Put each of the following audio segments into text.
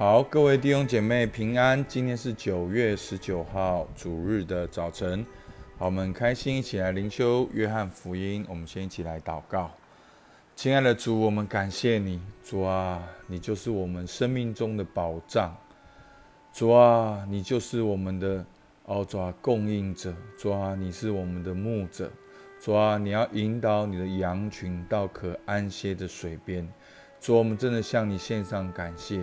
好，各位弟兄姐妹平安。今天是九月十九号主日的早晨，好，我们开心一起来灵修约翰福音。我们先一起来祷告，亲爱的主，我们感谢你，主啊，你就是我们生命中的保障，主啊，你就是我们的哦，主啊，供应者，主啊，你是我们的牧者，主啊，你要引导你的羊群到可安歇的水边，主，我们真的向你献上感谢。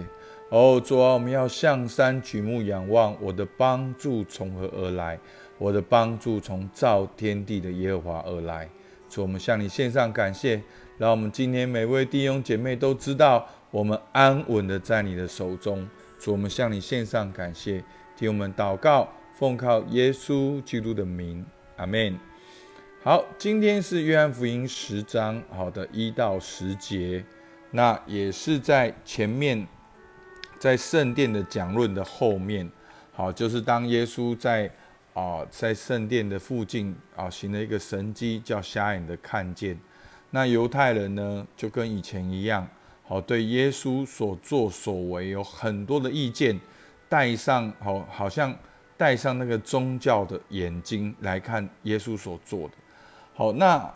哦，主啊，我们要向山举目仰望，我的帮助从何而来？我的帮助从造天地的耶和华而来。主，我们向你献上感谢，让我们今天每位弟兄姐妹都知道，我们安稳的在你的手中。主，我们向你献上感谢，听我们祷告，奉靠耶稣基督的名，阿门。好，今天是约翰福音十章，好的一到十节，那也是在前面。在圣殿的讲论的后面，好，就是当耶稣在啊在圣殿的附近啊行了一个神迹，叫瞎眼的看见。那犹太人呢，就跟以前一样，好对耶稣所作所为有很多的意见，戴上好好像戴上那个宗教的眼睛来看耶稣所做的。好，那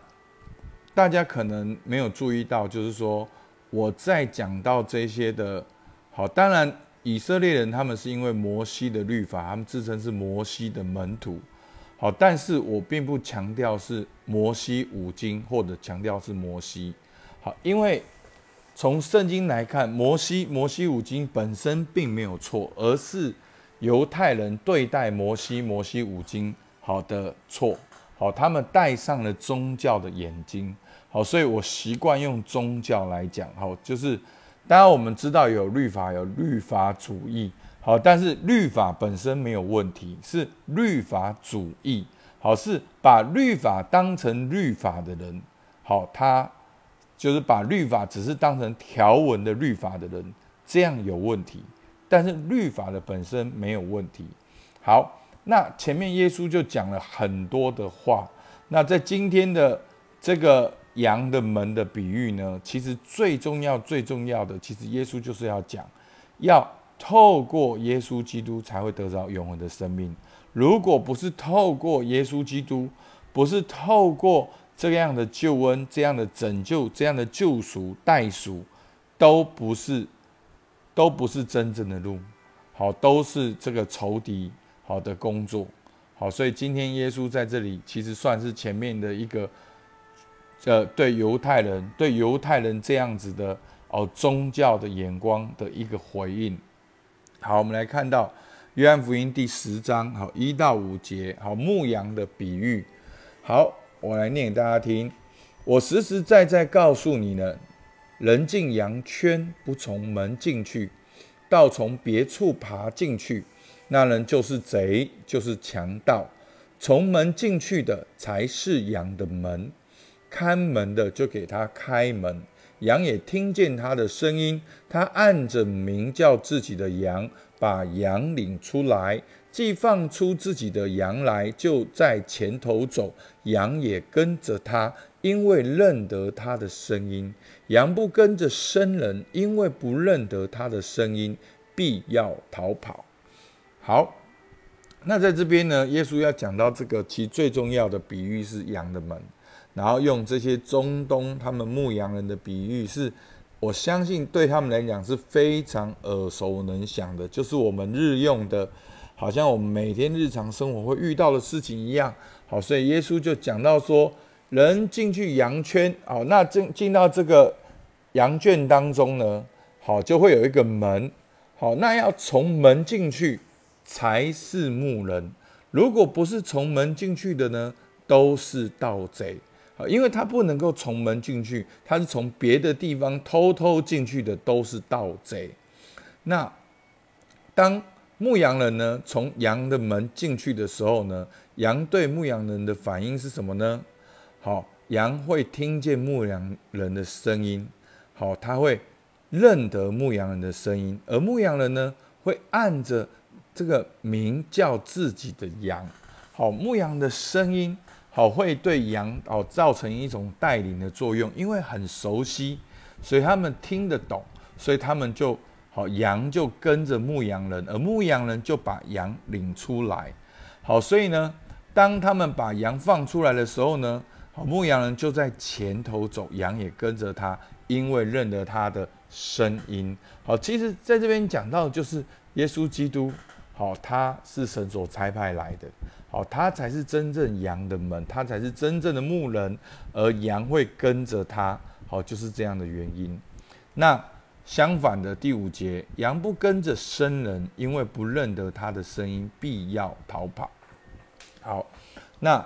大家可能没有注意到，就是说我在讲到这些的。好，当然以色列人他们是因为摩西的律法，他们自称是摩西的门徒。好，但是我并不强调是摩西五经，或者强调是摩西。好，因为从圣经来看，摩西摩西五经本身并没有错，而是犹太人对待摩西摩西五经好的错。好，他们戴上了宗教的眼睛。好，所以我习惯用宗教来讲。好，就是。当然，我们知道有律法，有律法主义，好，但是律法本身没有问题，是律法主义，好，是把律法当成律法的人，好，他就是把律法只是当成条文的律法的人，这样有问题。但是律法的本身没有问题。好，那前面耶稣就讲了很多的话，那在今天的这个。羊的门的比喻呢，其实最重要、最重要的，其实耶稣就是要讲，要透过耶稣基督才会得到永恒的生命。如果不是透过耶稣基督，不是透过这样的救恩、这样的拯救、这样的救赎、代赎，都不是，都不是真正的路。好，都是这个仇敌好的工作。好，所以今天耶稣在这里，其实算是前面的一个。这对犹太人，对犹太人这样子的哦宗教的眼光的一个回应。好，我们来看到约翰福音第十章，好一到五节，好牧羊的比喻。好，我来念给大家听。我实实在在告诉你呢，人进羊圈不从门进去，倒从别处爬进去，那人就是贼，就是强盗。从门进去的才是羊的门。看门的就给他开门，羊也听见他的声音，他按着名叫自己的羊，把羊领出来，既放出自己的羊来，就在前头走，羊也跟着他，因为认得他的声音。羊不跟着生人，因为不认得他的声音，必要逃跑。好，那在这边呢，耶稣要讲到这个，其最重要的比喻是羊的门。然后用这些中东他们牧羊人的比喻，是我相信对他们来讲是非常耳熟能详的，就是我们日用的，好像我们每天日常生活会遇到的事情一样。好，所以耶稣就讲到说，人进去羊圈，好，那进进到这个羊圈当中呢，好，就会有一个门，好，那要从门进去才是牧人，如果不是从门进去的呢，都是盗贼。因为他不能够从门进去，他是从别的地方偷偷进去的，都是盗贼。那当牧羊人呢从羊的门进去的时候呢，羊对牧羊人的反应是什么呢？好，羊会听见牧羊人的声音，好，他会认得牧羊人的声音，而牧羊人呢会按着这个名叫自己的羊，好，牧羊的声音。好，会对羊哦造成一种带领的作用，因为很熟悉，所以他们听得懂，所以他们就好，羊就跟着牧羊人，而牧羊人就把羊领出来。好，所以呢，当他们把羊放出来的时候呢，好，牧羊人就在前头走，羊也跟着他，因为认得他的声音。好，其实在这边讲到就是耶稣基督，好，他是神所差派来的，好，他才是真正羊的门，他才是真正的牧人，而羊会跟着他，好，就是这样的原因。那相反的第五节，羊不跟着生人，因为不认得他的声音，必要逃跑。好，那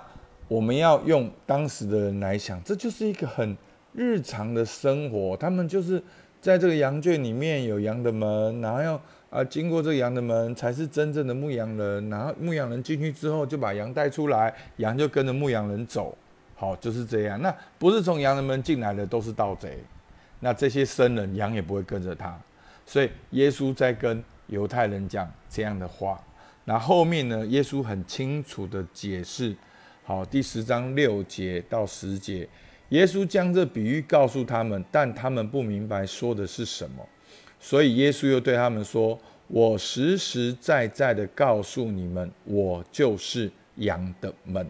我们要用当时的人来想，这就是一个很日常的生活。他们就是在这个羊圈里面有羊的门，然后要啊经过这个羊的门，才是真正的牧羊人。然后牧羊人进去之后，就把羊带出来，羊就跟着牧羊人走。好，就是这样。那不是从羊的门进来的，都是盗贼。那这些生人羊也不会跟着他，所以耶稣在跟犹太人讲这样的话。那后面呢？耶稣很清楚的解释，好，第十章六节到十节，耶稣将这比喻告诉他们，但他们不明白说的是什么，所以耶稣又对他们说：“我实实在在的告诉你们，我就是羊的门。”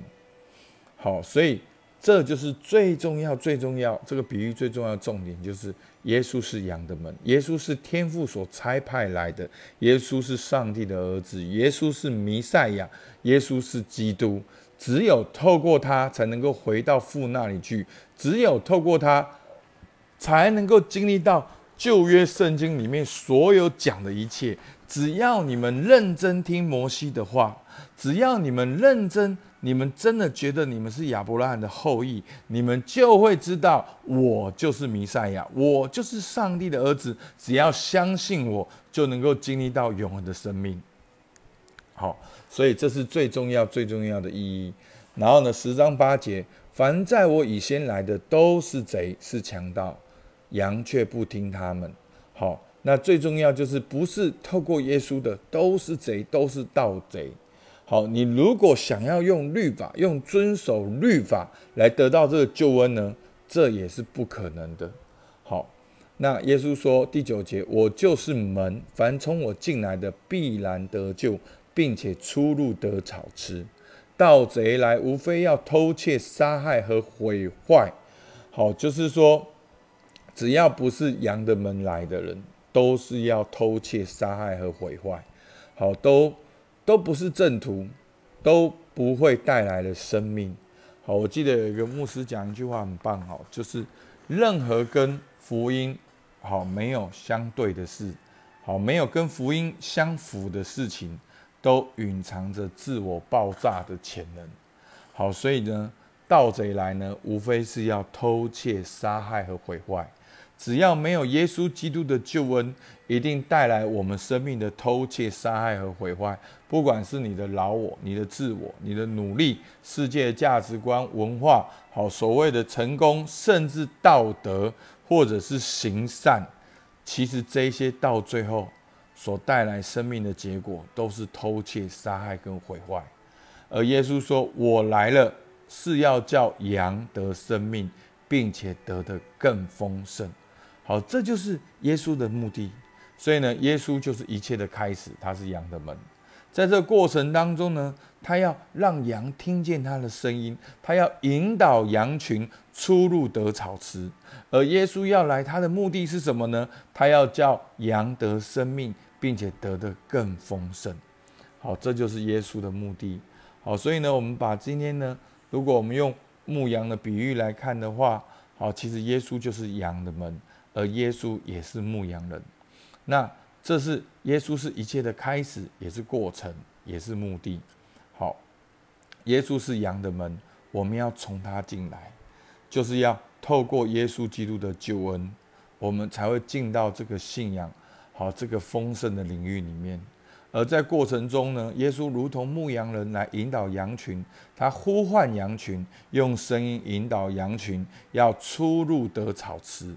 好，所以。这就是最重要、最重要这个比喻最重要的重点，就是耶稣是羊的门，耶稣是天父所差派来的，耶稣是上帝的儿子，耶稣是弥赛亚，耶稣是基督。只有透过他，才能够回到父那里去；只有透过他，才能够经历到旧约圣经里面所有讲的一切。只要你们认真听摩西的话，只要你们认真。你们真的觉得你们是亚伯拉罕的后裔，你们就会知道我就是弥赛亚，我就是上帝的儿子。只要相信我，就能够经历到永恒的生命。好，所以这是最重要、最重要的意义。然后呢，十章八节，凡在我以先来的都是贼，是强盗，羊却不听他们。好，那最重要就是不是透过耶稣的都是贼，都是盗贼。好，你如果想要用律法、用遵守律法来得到这个救恩呢，这也是不可能的。好，那耶稣说第九节：“我就是门，凡从我进来的必然得救，并且出入得草吃。盗贼来，无非要偷窃、杀害和毁坏。”好，就是说，只要不是羊的门来的人，都是要偷窃、杀害和毁坏。好，都。都不是正途，都不会带来的生命。好，我记得有一个牧师讲一句话很棒，好，就是任何跟福音好没有相对的事，好没有跟福音相符的事情，都蕴藏着自我爆炸的潜能。好，所以呢，盗贼来呢，无非是要偷窃、杀害和毁坏。只要没有耶稣基督的救恩，一定带来我们生命的偷窃、杀害和毁坏。不管是你的老我、你的自我、你的努力、世界价值观、文化，好所谓的成功，甚至道德，或者是行善，其实这些到最后所带来生命的结果，都是偷窃、杀害跟毁坏。而耶稣说：“我来了，是要叫羊得生命，并且得的更丰盛。”好，这就是耶稣的目的。所以呢，耶稣就是一切的开始，他是羊的门。在这过程当中呢，他要让羊听见他的声音，他要引导羊群出入得草吃。而耶稣要来，他的目的是什么呢？他要叫羊得生命，并且得的更丰盛。好，这就是耶稣的目的。好，所以呢，我们把今天呢，如果我们用牧羊的比喻来看的话，好，其实耶稣就是羊的门。而耶稣也是牧羊人，那这是耶稣是一切的开始，也是过程，也是目的。好，耶稣是羊的门，我们要从他进来，就是要透过耶稣基督的救恩，我们才会进到这个信仰好这个丰盛的领域里面。而在过程中呢，耶稣如同牧羊人来引导羊群，他呼唤羊群，用声音引导羊群，要出入得草吃。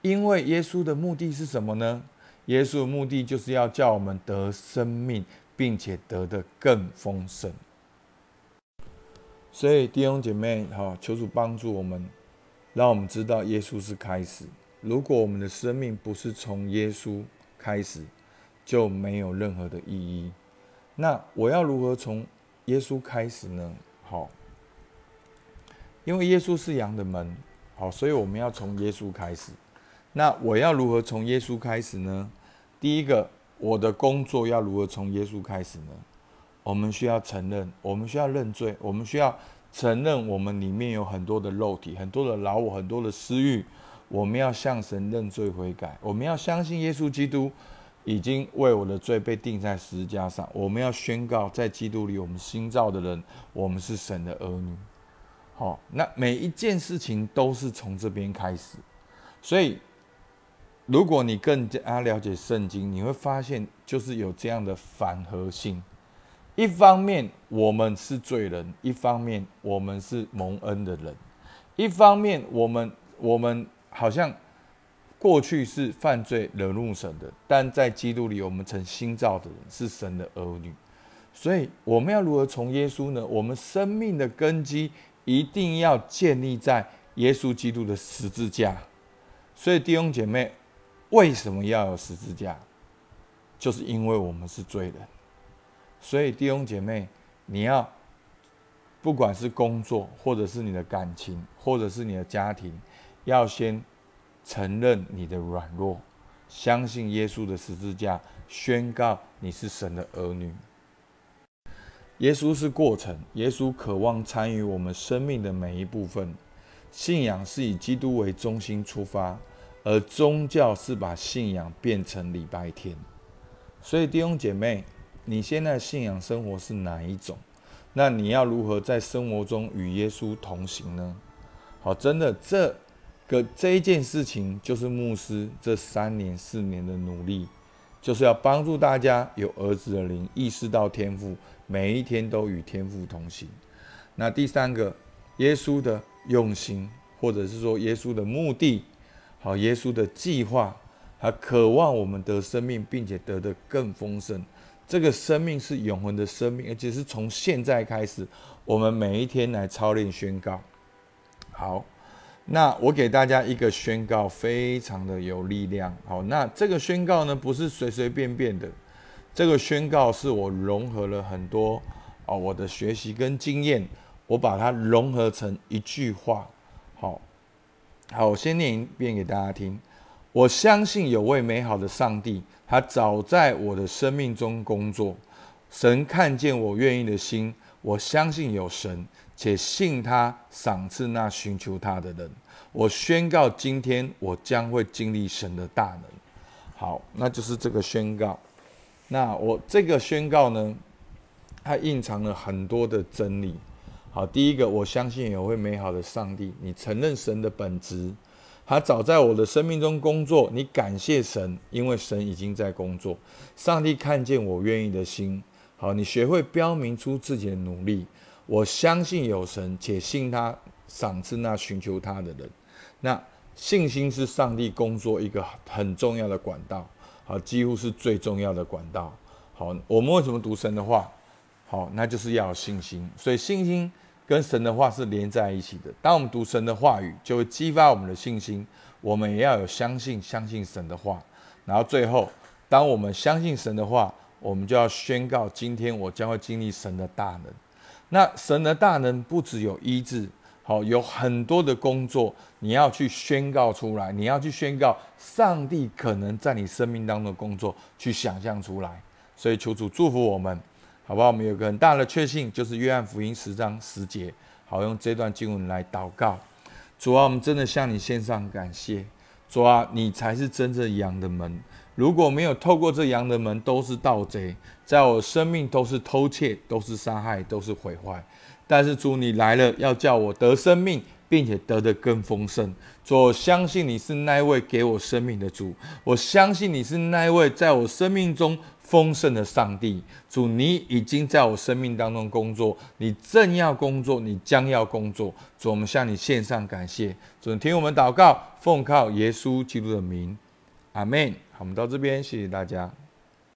因为耶稣的目的是什么呢？耶稣的目的就是要叫我们得生命，并且得的更丰盛。所以弟兄姐妹，好，求主帮助我们，让我们知道耶稣是开始。如果我们的生命不是从耶稣开始，就没有任何的意义。那我要如何从耶稣开始呢？好，因为耶稣是羊的门，好，所以我们要从耶稣开始。那我要如何从耶稣开始呢？第一个，我的工作要如何从耶稣开始呢？我们需要承认，我们需要认罪，我们需要承认我们里面有很多的肉体，很多的老我，很多的私欲。我们要向神认罪悔改，我们要相信耶稣基督已经为我的罪被钉在十字架上。我们要宣告，在基督里，我们新造的人，我们是神的儿女。好，那每一件事情都是从这边开始，所以。如果你更加了解圣经，你会发现就是有这样的反合性。一方面我们是罪人，一方面我们是蒙恩的人；一方面我们我们好像过去是犯罪惹怒神的，但在基督里我们成新造的人，是神的儿女。所以我们要如何从耶稣呢？我们生命的根基一定要建立在耶稣基督的十字架。所以弟兄姐妹。为什么要有十字架？就是因为我们是罪人，所以弟兄姐妹，你要不管是工作，或者是你的感情，或者是你的家庭，要先承认你的软弱，相信耶稣的十字架，宣告你是神的儿女。耶稣是过程，耶稣渴望参与我们生命的每一部分。信仰是以基督为中心出发。而宗教是把信仰变成礼拜天，所以弟兄姐妹，你现在信仰生活是哪一种？那你要如何在生活中与耶稣同行呢？好，真的，这个这一件事情就是牧师这三年四年的努力，就是要帮助大家有儿子的灵，意识到天赋，每一天都与天赋同行。那第三个，耶稣的用心，或者是说耶稣的目的。好，耶稣的计划，他渴望我们得生命，并且得的更丰盛。这个生命是永恒的生命，而且是从现在开始，我们每一天来操练宣告。好，那我给大家一个宣告，非常的有力量。好，那这个宣告呢，不是随随便便的，这个宣告是我融合了很多哦，我的学习跟经验，我把它融合成一句话。好。好，我先念一遍给大家听。我相信有位美好的上帝，他早在我的生命中工作。神看见我愿意的心，我相信有神，且信他赏赐那寻求他的人。我宣告，今天我将会经历神的大能。好，那就是这个宣告。那我这个宣告呢，它蕴藏了很多的真理。好，第一个，我相信有会美好的上帝。你承认神的本质，他早在我的生命中工作。你感谢神，因为神已经在工作。上帝看见我愿意的心。好，你学会标明出自己的努力。我相信有神，且信他赏赐那寻求他的人。那信心是上帝工作一个很重要的管道。好，几乎是最重要的管道。好，我们为什么读神的话？好，那就是要有信心。所以信心。跟神的话是连在一起的。当我们读神的话语，就会激发我们的信心。我们也要有相信，相信神的话。然后最后，当我们相信神的话，我们就要宣告：今天我将会经历神的大能。那神的大能不只有医治，好，有很多的工作你要去宣告出来。你要去宣告上帝可能在你生命当中的工作，去想象出来。所以求主祝福我们。好不好？我们有个很大的确信，就是约翰福音十章十节。好，用这段经文来祷告。主啊，我们真的向你献上感谢。主啊，你才是真正羊的门。如果没有透过这羊的门，都是盗贼，在我生命都是偷窃，都是伤害，都是毁坏。但是主，你来了，要叫我得生命，并且得的更丰盛。主，我相信你是那位给我生命的主。我相信你是那位在我生命中。丰盛的上帝，主，你已经在我生命当中工作，你正要工作，你将要工作。主，我们向你献上感谢。主，听我们祷告，奉靠耶稣基督的名，阿门。我们到这边，谢谢大家。